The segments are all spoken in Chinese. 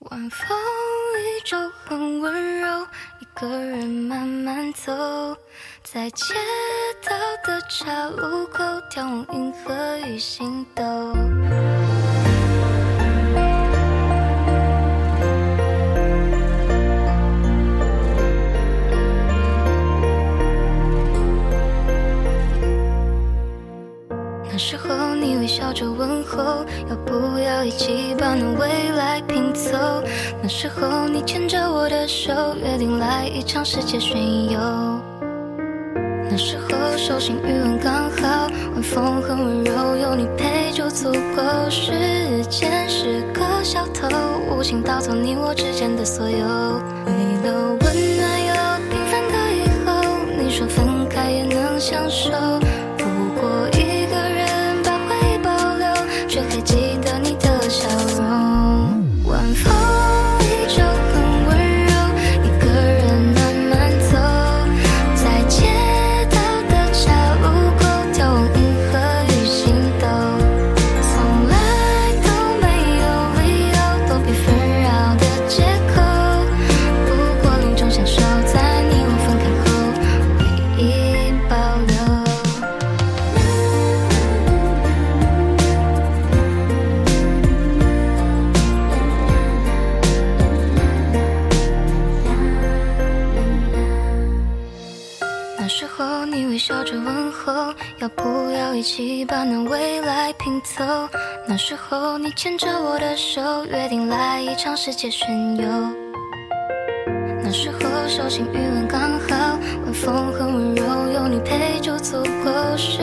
晚风依旧很温柔，一个人慢慢走，在街道的岔路口眺望银河与星斗。那时候你微笑着问候，要不要一起把那未来拼？那时候你牵着我的手，约定来一场世界巡游。那时候手心余温刚好，晚风很温柔，有你陪就足够。时间是个小偷，无情盗走你我之间的所有。那时候你微笑着问候，要不要一起把那未来拼凑？那时候你牵着我的手，约定来一场世界巡游。那时候手心余温刚好，晚风很温柔，有你陪就足够。时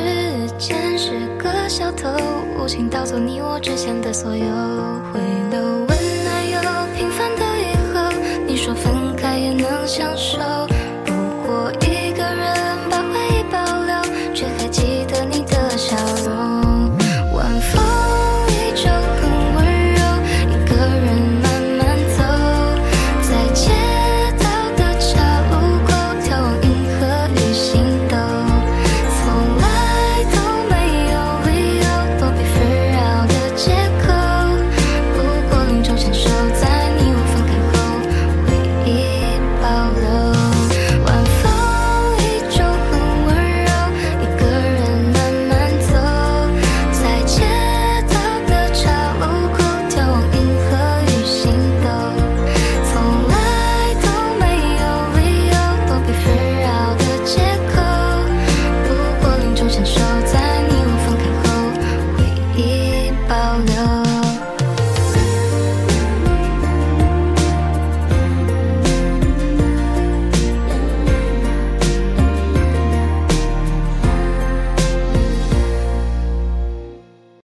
间是个小偷，无情盗走你我之间的所有，回流